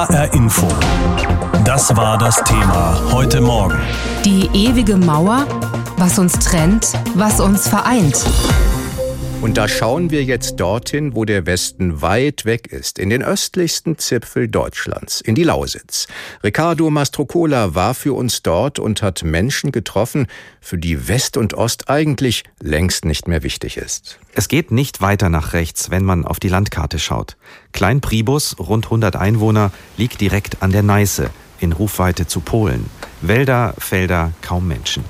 HR Info. Das war das Thema heute Morgen. Die ewige Mauer, was uns trennt, was uns vereint. Und da schauen wir jetzt dorthin, wo der Westen weit weg ist, in den östlichsten Zipfel Deutschlands, in die Lausitz. Riccardo Mastrocola war für uns dort und hat Menschen getroffen, für die West und Ost eigentlich längst nicht mehr wichtig ist. Es geht nicht weiter nach rechts, wenn man auf die Landkarte schaut. Klein Pribus, rund 100 Einwohner, liegt direkt an der Neiße, in Rufweite zu Polen. Wälder, Felder, kaum Menschen.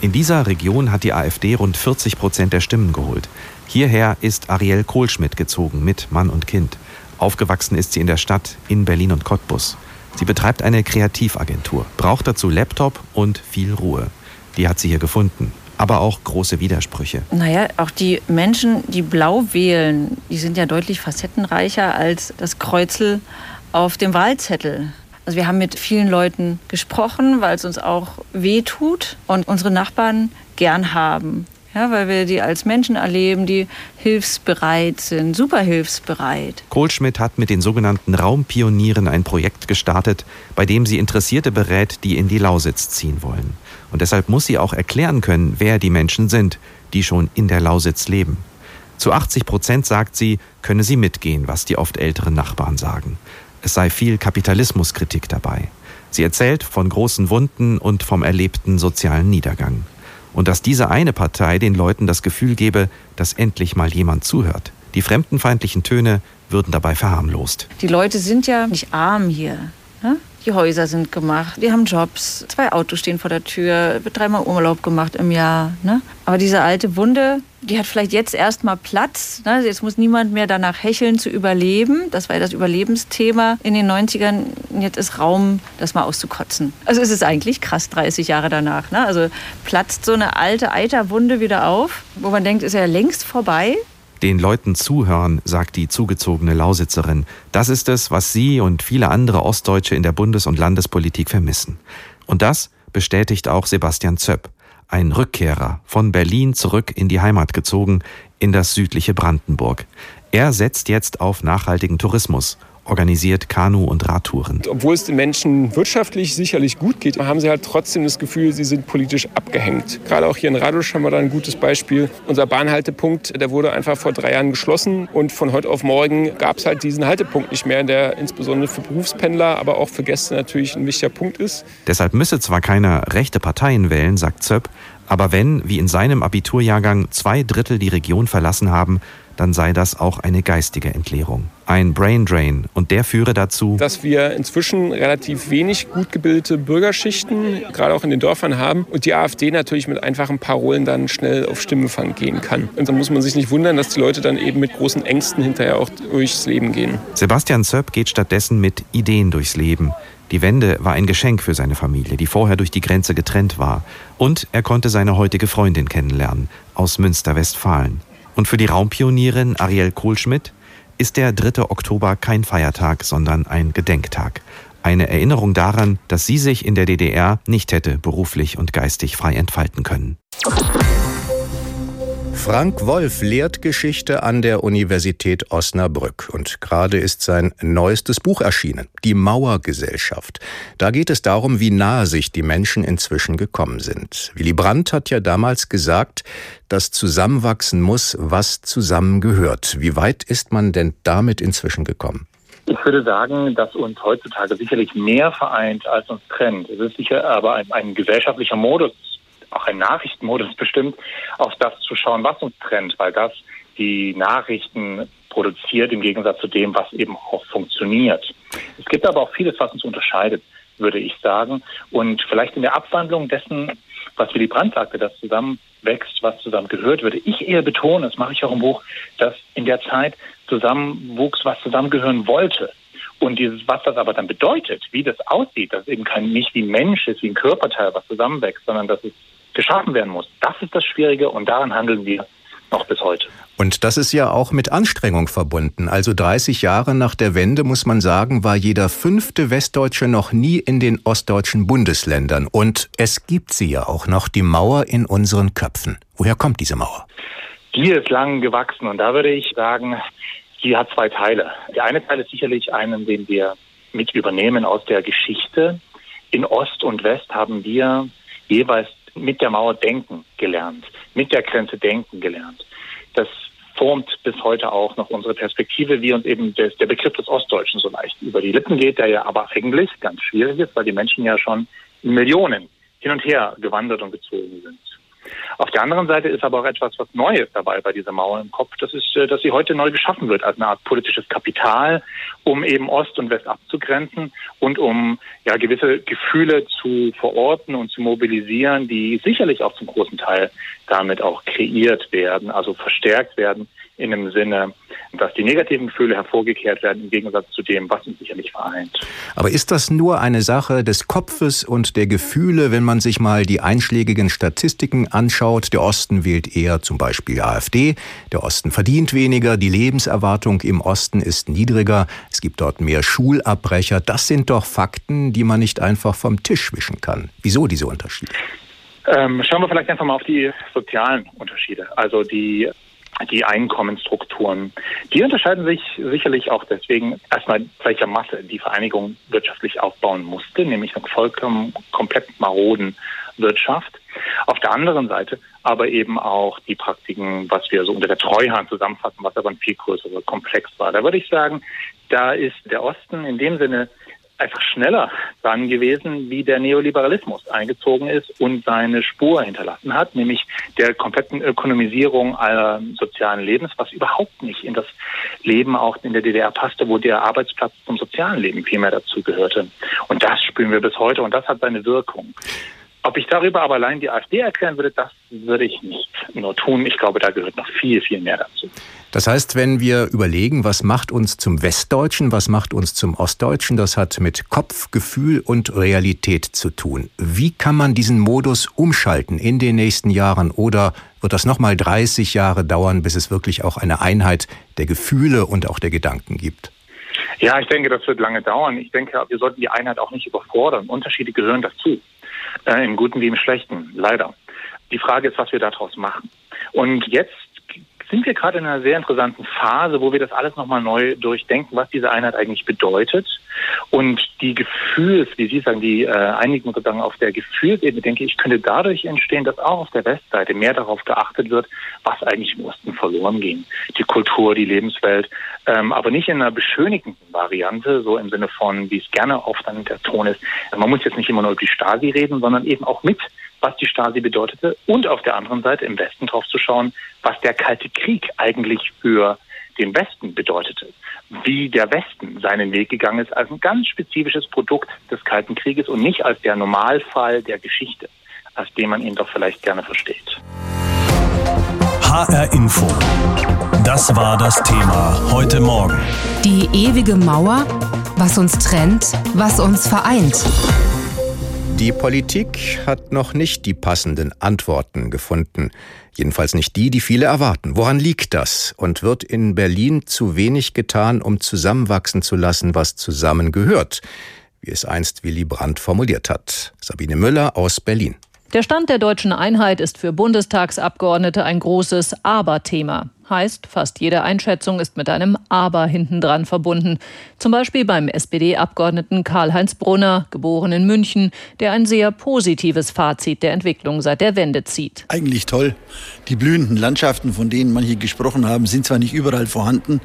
In dieser Region hat die AfD rund 40 Prozent der Stimmen geholt. Hierher ist Ariel Kohlschmidt gezogen mit Mann und Kind. Aufgewachsen ist sie in der Stadt, in Berlin und Cottbus. Sie betreibt eine Kreativagentur, braucht dazu Laptop und viel Ruhe. Die hat sie hier gefunden. Aber auch große Widersprüche. Naja, auch die Menschen, die blau wählen, die sind ja deutlich facettenreicher als das Kreuzel auf dem Wahlzettel. Also wir haben mit vielen Leuten gesprochen, weil es uns auch weh tut und unsere Nachbarn gern haben. Ja, weil wir die als Menschen erleben, die hilfsbereit sind, super hilfsbereit. Kohlschmidt hat mit den sogenannten Raumpionieren ein Projekt gestartet, bei dem sie Interessierte berät, die in die Lausitz ziehen wollen. Und deshalb muss sie auch erklären können, wer die Menschen sind, die schon in der Lausitz leben. Zu 80 Prozent sagt sie, könne sie mitgehen, was die oft älteren Nachbarn sagen. Es sei viel Kapitalismuskritik dabei. Sie erzählt von großen Wunden und vom erlebten sozialen Niedergang und dass diese eine Partei den Leuten das Gefühl gebe, dass endlich mal jemand zuhört. Die fremdenfeindlichen Töne würden dabei verharmlost. Die Leute sind ja nicht arm hier. Ne? Die Häuser sind gemacht, die haben Jobs, zwei Autos stehen vor der Tür, wird dreimal Urlaub gemacht im Jahr. Ne? Aber diese alte Wunde, die hat vielleicht jetzt erstmal Platz. Ne? Jetzt muss niemand mehr danach hecheln zu überleben. Das war ja das Überlebensthema in den 90ern. Jetzt ist Raum, das mal auszukotzen. Also es ist eigentlich krass, 30 Jahre danach. Ne? Also platzt so eine alte Eiterwunde wieder auf, wo man denkt, ist ja längst vorbei den Leuten zuhören, sagt die zugezogene Lausitzerin. Das ist es, was sie und viele andere Ostdeutsche in der Bundes- und Landespolitik vermissen. Und das bestätigt auch Sebastian Zöpp, ein Rückkehrer, von Berlin zurück in die Heimat gezogen, in das südliche Brandenburg. Er setzt jetzt auf nachhaltigen Tourismus organisiert Kanu- und Radtouren. Obwohl es den Menschen wirtschaftlich sicherlich gut geht, haben sie halt trotzdem das Gefühl, sie sind politisch abgehängt. Gerade auch hier in Radusch haben wir da ein gutes Beispiel. Unser Bahnhaltepunkt, der wurde einfach vor drei Jahren geschlossen und von heute auf morgen gab es halt diesen Haltepunkt nicht mehr, der insbesondere für Berufspendler, aber auch für Gäste natürlich ein wichtiger Punkt ist. Deshalb müsse zwar keiner rechte Parteien wählen, sagt Zöpp, aber wenn, wie in seinem Abiturjahrgang, zwei Drittel die Region verlassen haben, dann sei das auch eine geistige Entleerung. Ein Brain Drain und der führe dazu, dass wir inzwischen relativ wenig gut gebildete Bürgerschichten, gerade auch in den Dörfern haben und die AfD natürlich mit einfachen Parolen dann schnell auf Stimmenfang gehen kann. Und dann muss man sich nicht wundern, dass die Leute dann eben mit großen Ängsten hinterher auch durchs Leben gehen. Sebastian Zöpp geht stattdessen mit Ideen durchs Leben. Die Wende war ein Geschenk für seine Familie, die vorher durch die Grenze getrennt war. Und er konnte seine heutige Freundin kennenlernen, aus Münster-Westfalen. Und für die Raumpionierin Ariel Kohlschmidt ist der 3. Oktober kein Feiertag, sondern ein Gedenktag. Eine Erinnerung daran, dass sie sich in der DDR nicht hätte beruflich und geistig frei entfalten können. Frank Wolf lehrt Geschichte an der Universität Osnabrück und gerade ist sein neuestes Buch erschienen, Die Mauergesellschaft. Da geht es darum, wie nahe sich die Menschen inzwischen gekommen sind. Willy Brandt hat ja damals gesagt, dass zusammenwachsen muss, was zusammengehört. Wie weit ist man denn damit inzwischen gekommen? Ich würde sagen, dass uns heutzutage sicherlich mehr vereint, als uns trennt. Es ist sicher aber ein, ein gesellschaftlicher Modus auch ein Nachrichtenmodus bestimmt, auf das zu schauen, was uns trennt, weil das die Nachrichten produziert im Gegensatz zu dem, was eben auch funktioniert. Es gibt aber auch vieles, was uns unterscheidet, würde ich sagen. Und vielleicht in der Abwandlung dessen, was Willy Brandt sagte, dass zusammenwächst, was zusammen gehört, würde ich eher betonen, das mache ich auch im Buch, dass in der Zeit zusammenwuchs, was zusammengehören wollte. Und dieses, was das aber dann bedeutet, wie das aussieht, dass eben kein, nicht wie ein Mensch ist, wie ein Körperteil, was zusammenwächst, sondern dass es geschaffen werden muss. Das ist das Schwierige und daran handeln wir noch bis heute. Und das ist ja auch mit Anstrengung verbunden. Also 30 Jahre nach der Wende, muss man sagen, war jeder fünfte Westdeutsche noch nie in den ostdeutschen Bundesländern. Und es gibt sie ja auch noch, die Mauer in unseren Köpfen. Woher kommt diese Mauer? Die ist lang gewachsen und da würde ich sagen, sie hat zwei Teile. Der eine Teil ist sicherlich einen, den wir mit übernehmen aus der Geschichte. In Ost und West haben wir jeweils mit der Mauer denken gelernt, mit der Grenze denken gelernt. Das formt bis heute auch noch unsere Perspektive, wie uns eben des, der Begriff des Ostdeutschen so leicht über die Lippen geht, der ja aber eigentlich ganz schwierig ist, weil die Menschen ja schon in Millionen hin und her gewandert und gezogen sind. Auf der anderen Seite ist aber auch etwas, was Neues dabei bei dieser Mauer im Kopf. Das ist, äh, dass sie heute neu geschaffen wird als eine Art politisches Kapital, um eben Ost und West abzugrenzen und um ja gewisse Gefühle zu verorten und zu mobilisieren, die sicherlich auch zum großen Teil damit auch kreiert werden, also verstärkt werden in dem Sinne, dass die negativen Gefühle hervorgekehrt werden im Gegensatz zu dem, was uns sicherlich vereint. Aber ist das nur eine Sache des Kopfes und der Gefühle, wenn man sich mal die einschlägigen Statistiken anschaut? Der Osten wählt eher zum Beispiel AfD, der Osten verdient weniger, die Lebenserwartung im Osten ist niedriger, es gibt dort mehr Schulabbrecher. Das sind doch Fakten, die man nicht einfach vom Tisch wischen kann. Wieso diese Unterschiede? Ähm, schauen wir vielleicht einfach mal auf die sozialen Unterschiede. Also die die Einkommensstrukturen. Die unterscheiden sich sicherlich auch deswegen erstmal, welcher Masse die Vereinigung wirtschaftlich aufbauen musste, nämlich eine vollkommen komplett maroden Wirtschaft. Auf der anderen Seite aber eben auch die Praktiken, was wir so unter der Treuhand zusammenfassen, was aber ein viel größerer Komplex war. Da würde ich sagen, da ist der Osten in dem Sinne einfach schneller dran gewesen, wie der Neoliberalismus eingezogen ist und seine Spur hinterlassen hat, nämlich der kompletten Ökonomisierung aller sozialen Lebens, was überhaupt nicht in das Leben auch in der DDR passte, wo der Arbeitsplatz zum sozialen Leben viel mehr dazu gehörte. Und das spüren wir bis heute und das hat seine Wirkung. Ob ich darüber aber allein die AfD erklären würde, das würde ich nicht nur tun. Ich glaube, da gehört noch viel, viel mehr dazu. Das heißt, wenn wir überlegen, was macht uns zum Westdeutschen, was macht uns zum Ostdeutschen, das hat mit Kopf, Gefühl und Realität zu tun. Wie kann man diesen Modus umschalten in den nächsten Jahren oder wird das nochmal 30 Jahre dauern, bis es wirklich auch eine Einheit der Gefühle und auch der Gedanken gibt? Ja, ich denke, das wird lange dauern. Ich denke, wir sollten die Einheit auch nicht überfordern. Unterschiede gehören dazu. Äh, Im Guten wie im Schlechten, leider. Die Frage ist, was wir daraus machen. Und jetzt sind wir gerade in einer sehr interessanten Phase, wo wir das alles nochmal neu durchdenken, was diese Einheit eigentlich bedeutet. Und die Gefühls, wie Sie sagen, die äh, Einigung sozusagen auf der Gefühlsebene, denke ich, könnte dadurch entstehen, dass auch auf der Westseite mehr darauf geachtet wird, was eigentlich im Osten verloren ging. Die Kultur, die Lebenswelt, ähm, aber nicht in einer beschönigenden Variante, so im Sinne von, wie es gerne oft dann der Ton ist. Man muss jetzt nicht immer nur über die Stasi reden, sondern eben auch mit was die Stasi bedeutete und auf der anderen Seite im Westen drauf zu schauen, was der Kalte Krieg eigentlich für den Westen bedeutete, wie der Westen seinen Weg gegangen ist als ein ganz spezifisches Produkt des Kalten Krieges und nicht als der Normalfall der Geschichte, als den man ihn doch vielleicht gerne versteht. HR Info. Das war das Thema heute Morgen. Die ewige Mauer, was uns trennt, was uns vereint. Die Politik hat noch nicht die passenden Antworten gefunden. Jedenfalls nicht die, die viele erwarten. Woran liegt das? Und wird in Berlin zu wenig getan, um zusammenwachsen zu lassen, was zusammengehört? Wie es einst Willy Brandt formuliert hat. Sabine Müller aus Berlin. Der Stand der deutschen Einheit ist für Bundestagsabgeordnete ein großes Aber-Thema. Heißt, fast jede Einschätzung ist mit einem Aber hintendran verbunden. Zum Beispiel beim SPD-Abgeordneten Karl-Heinz Brunner, geboren in München, der ein sehr positives Fazit der Entwicklung seit der Wende zieht. Eigentlich toll. Die blühenden Landschaften, von denen manche gesprochen haben, sind zwar nicht überall vorhanden,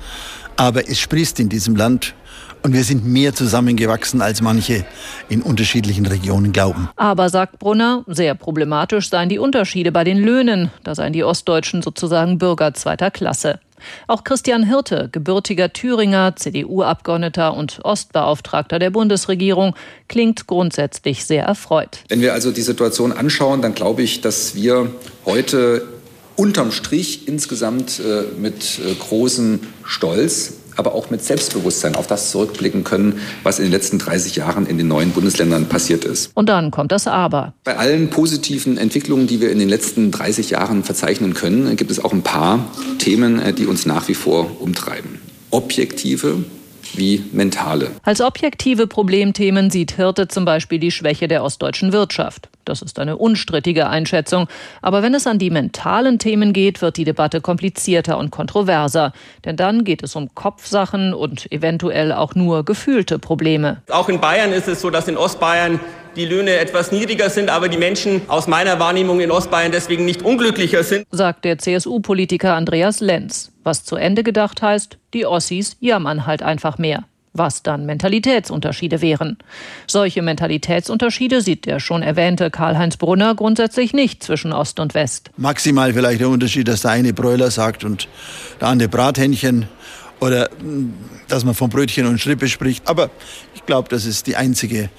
aber es sprießt in diesem Land und wir sind mehr zusammengewachsen, als manche in unterschiedlichen Regionen glauben. Aber, sagt Brunner, sehr problematisch seien die Unterschiede bei den Löhnen. Da seien die Ostdeutschen sozusagen Bürger zweiter Klasse. Auch Christian Hirte, gebürtiger Thüringer, CDU-Abgeordneter und Ostbeauftragter der Bundesregierung, klingt grundsätzlich sehr erfreut. Wenn wir also die Situation anschauen, dann glaube ich, dass wir heute unterm Strich insgesamt äh, mit äh, großem Stolz aber auch mit Selbstbewusstsein auf das zurückblicken können, was in den letzten 30 Jahren in den neuen Bundesländern passiert ist. Und dann kommt das Aber. Bei allen positiven Entwicklungen, die wir in den letzten 30 Jahren verzeichnen können, gibt es auch ein paar Themen, äh, die uns nach wie vor umtreiben. Objektive, wie mentale. Als objektive Problemthemen sieht Hirte zum Beispiel die Schwäche der ostdeutschen Wirtschaft. Das ist eine unstrittige Einschätzung. Aber wenn es an die mentalen Themen geht, wird die Debatte komplizierter und kontroverser. Denn dann geht es um Kopfsachen und eventuell auch nur gefühlte Probleme. Auch in Bayern ist es so, dass in Ostbayern die Löhne etwas niedriger sind, aber die Menschen aus meiner Wahrnehmung in Ostbayern deswegen nicht unglücklicher sind, sagt der CSU-Politiker Andreas Lenz. Was zu Ende gedacht heißt, die Ossis jammern halt einfach mehr was dann Mentalitätsunterschiede wären. Solche Mentalitätsunterschiede sieht der schon erwähnte Karl-Heinz Brunner grundsätzlich nicht zwischen Ost und West. Maximal vielleicht der Unterschied, dass der eine Bräuler sagt und der andere Brathähnchen oder hm, dass man von Brötchen und Schrippe spricht. Aber ich glaube, das ist die einzige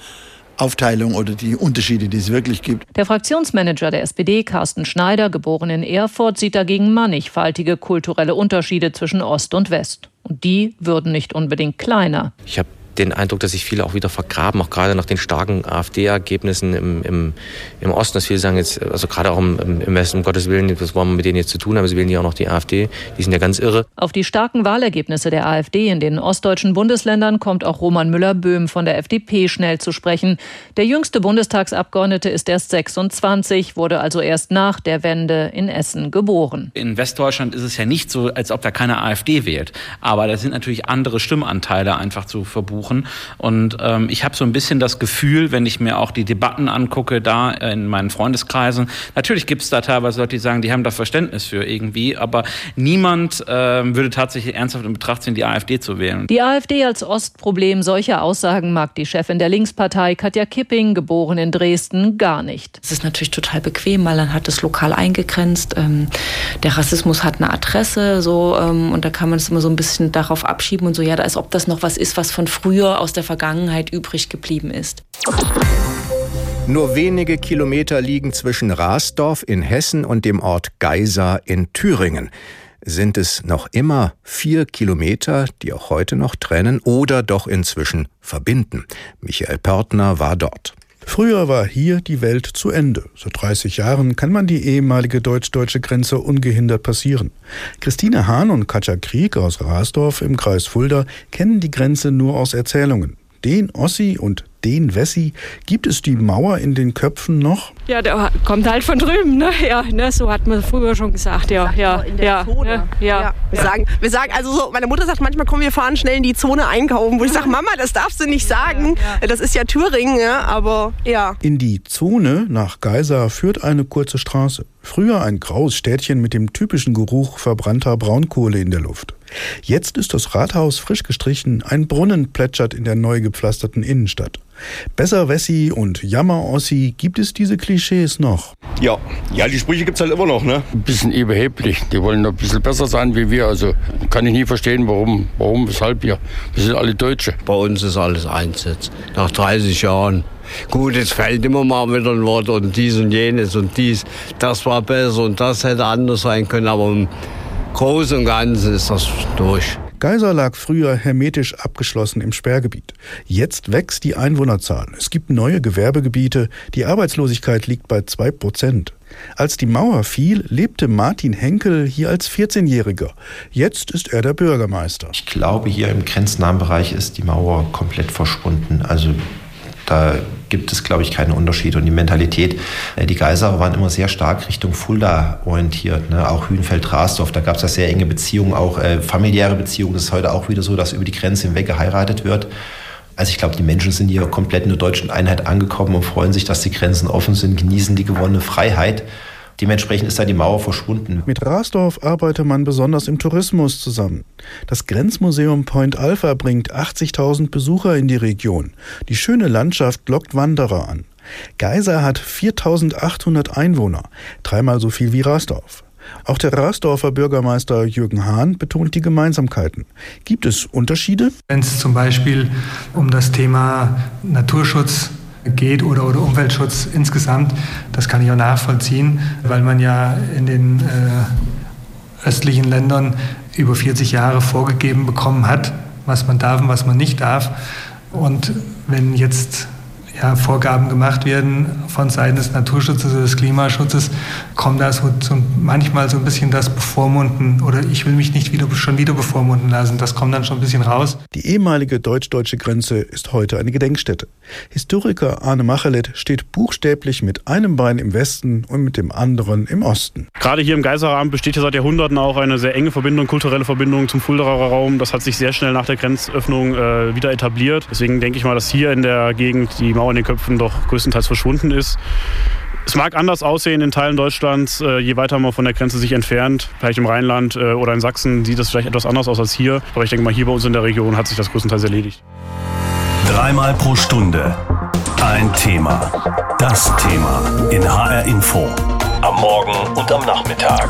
Aufteilung oder die Unterschiede, die es wirklich gibt. Der Fraktionsmanager der SPD, Carsten Schneider, geboren in Erfurt, sieht dagegen mannigfaltige kulturelle Unterschiede zwischen Ost und West. Und die würden nicht unbedingt kleiner. Ich habe den Eindruck, dass sich viele auch wieder vergraben, auch gerade nach den starken AfD-Ergebnissen im, im, im Osten, dass viele sagen jetzt, also gerade auch im, im Westen, um Gottes Willen, was wollen wir mit denen jetzt zu tun haben, sie wählen ja auch noch die AfD, die sind ja ganz irre. Auf die starken Wahlergebnisse der AfD in den ostdeutschen Bundesländern kommt auch Roman Müller-Böhm von der FDP schnell zu sprechen. Der jüngste Bundestagsabgeordnete ist erst 26, wurde also erst nach der Wende in Essen geboren. In Westdeutschland ist es ja nicht so, als ob da keine AfD wählt, aber da sind natürlich andere Stimmanteile einfach zu verbuchen suchen. Und ähm, ich habe so ein bisschen das Gefühl, wenn ich mir auch die Debatten angucke, da in meinen Freundeskreisen, natürlich gibt es da teilweise Leute, die sagen, die haben da Verständnis für irgendwie, aber niemand ähm, würde tatsächlich ernsthaft in Betracht ziehen, die AfD zu wählen. Die AfD als Ostproblem, solche Aussagen mag die Chefin der Linkspartei, Katja Kipping, geboren in Dresden, gar nicht. Es ist natürlich total bequem, weil dann hat es lokal eingegrenzt. Ähm, der Rassismus hat eine Adresse, so ähm, und da kann man es immer so ein bisschen darauf abschieben und so, ja, als ob das noch was ist, was von früher früher aus der Vergangenheit übrig geblieben ist. Nur wenige Kilometer liegen zwischen Rasdorf in Hessen und dem Ort Geisa in Thüringen. Sind es noch immer vier Kilometer, die auch heute noch trennen oder doch inzwischen verbinden? Michael Pörtner war dort. Früher war hier die Welt zu Ende. Seit 30 Jahren kann man die ehemalige deutsch-deutsche Grenze ungehindert passieren. Christine Hahn und Katja Krieg aus Rasdorf im Kreis Fulda kennen die Grenze nur aus Erzählungen. Den Ossi und den Wessi, gibt es die Mauer in den Köpfen noch? Ja, der kommt halt von drüben, ne? Ja, ne? so hat man früher schon gesagt, ja, ja, ja, ne? ja, ja. Wir sagen, wir sagen, also so, meine Mutter sagt manchmal, komm, wir fahren schnell in die Zone einkaufen, wo ich sage, Mama, das darfst du nicht sagen, das ist ja Thüringen, ja, aber ja. In die Zone nach Geisa führt eine kurze Straße. Früher ein graues Städtchen mit dem typischen Geruch verbrannter Braunkohle in der Luft. Jetzt ist das Rathaus frisch gestrichen, ein Brunnen plätschert in der neu gepflasterten Innenstadt. Besser Wessi und Jammer Ossi, gibt es diese Klischees noch? Ja, ja, die Sprüche gibt es halt immer noch, ne? Ein bisschen überheblich. Die wollen noch ein bisschen besser sein wie wir. Also kann ich nie verstehen, warum, warum, weshalb wir. Wir sind alle Deutsche. Bei uns ist alles eins jetzt. Nach 30 Jahren. Gut, es fällt immer mal wieder ein Wort und dies und jenes und dies. Das war besser und das hätte anders sein können, aber Großen und Ganzen ist das durch. Geiser lag früher hermetisch abgeschlossen im Sperrgebiet. Jetzt wächst die Einwohnerzahl. Es gibt neue Gewerbegebiete. Die Arbeitslosigkeit liegt bei zwei Prozent. Als die Mauer fiel, lebte Martin Henkel hier als 14-Jähriger. Jetzt ist er der Bürgermeister. Ich glaube, hier im grenznahen Bereich ist die Mauer komplett verschwunden. Also da gibt es, glaube ich, keinen Unterschied. Und die Mentalität, äh, die Geiserer waren immer sehr stark Richtung Fulda orientiert. Ne? Auch Hühnfeld-Rasdorf, da gab es ja sehr enge Beziehungen, auch äh, familiäre Beziehungen. Das ist heute auch wieder so, dass über die Grenze hinweg geheiratet wird. Also ich glaube, die Menschen sind hier komplett in der deutschen Einheit angekommen und freuen sich, dass die Grenzen offen sind, genießen die gewonnene Freiheit. Dementsprechend ist da die Mauer verschwunden. Mit Rasdorf arbeitet man besonders im Tourismus zusammen. Das Grenzmuseum Point Alpha bringt 80.000 Besucher in die Region. Die schöne Landschaft lockt Wanderer an. Geiser hat 4.800 Einwohner, dreimal so viel wie Rasdorf. Auch der Rasdorfer Bürgermeister Jürgen Hahn betont die Gemeinsamkeiten. Gibt es Unterschiede? Wenn es zum Beispiel um das Thema Naturschutz geht oder, oder Umweltschutz insgesamt. Das kann ich auch nachvollziehen, weil man ja in den äh, östlichen Ländern über 40 Jahre vorgegeben bekommen hat, was man darf und was man nicht darf. Und wenn jetzt ja, Vorgaben gemacht werden von Seiten des Naturschutzes oder des Klimaschutzes, kommt da so, so manchmal so ein bisschen das Bevormunden oder ich will mich nicht wieder, schon wieder bevormunden lassen. Das kommt dann schon ein bisschen raus. Die ehemalige deutsch-deutsche Grenze ist heute eine Gedenkstätte. Historiker Arne Machelet steht buchstäblich mit einem Bein im Westen und mit dem anderen im Osten. Gerade hier im Geiseramt besteht ja seit Jahrhunderten auch eine sehr enge Verbindung, kulturelle Verbindung zum Fuldaer Raum. Das hat sich sehr schnell nach der Grenzöffnung äh, wieder etabliert. Deswegen denke ich mal, dass hier in der Gegend die Mauer in den Köpfen doch größtenteils verschwunden ist. Es mag anders aussehen in Teilen Deutschlands, äh, je weiter man von der Grenze sich entfernt. Vielleicht im Rheinland äh, oder in Sachsen sieht das vielleicht etwas anders aus als hier. Aber ich denke mal, hier bei uns in der Region hat sich das größtenteils erledigt. Dreimal pro Stunde ein Thema. Das Thema in HR Info. Am Morgen und am Nachmittag.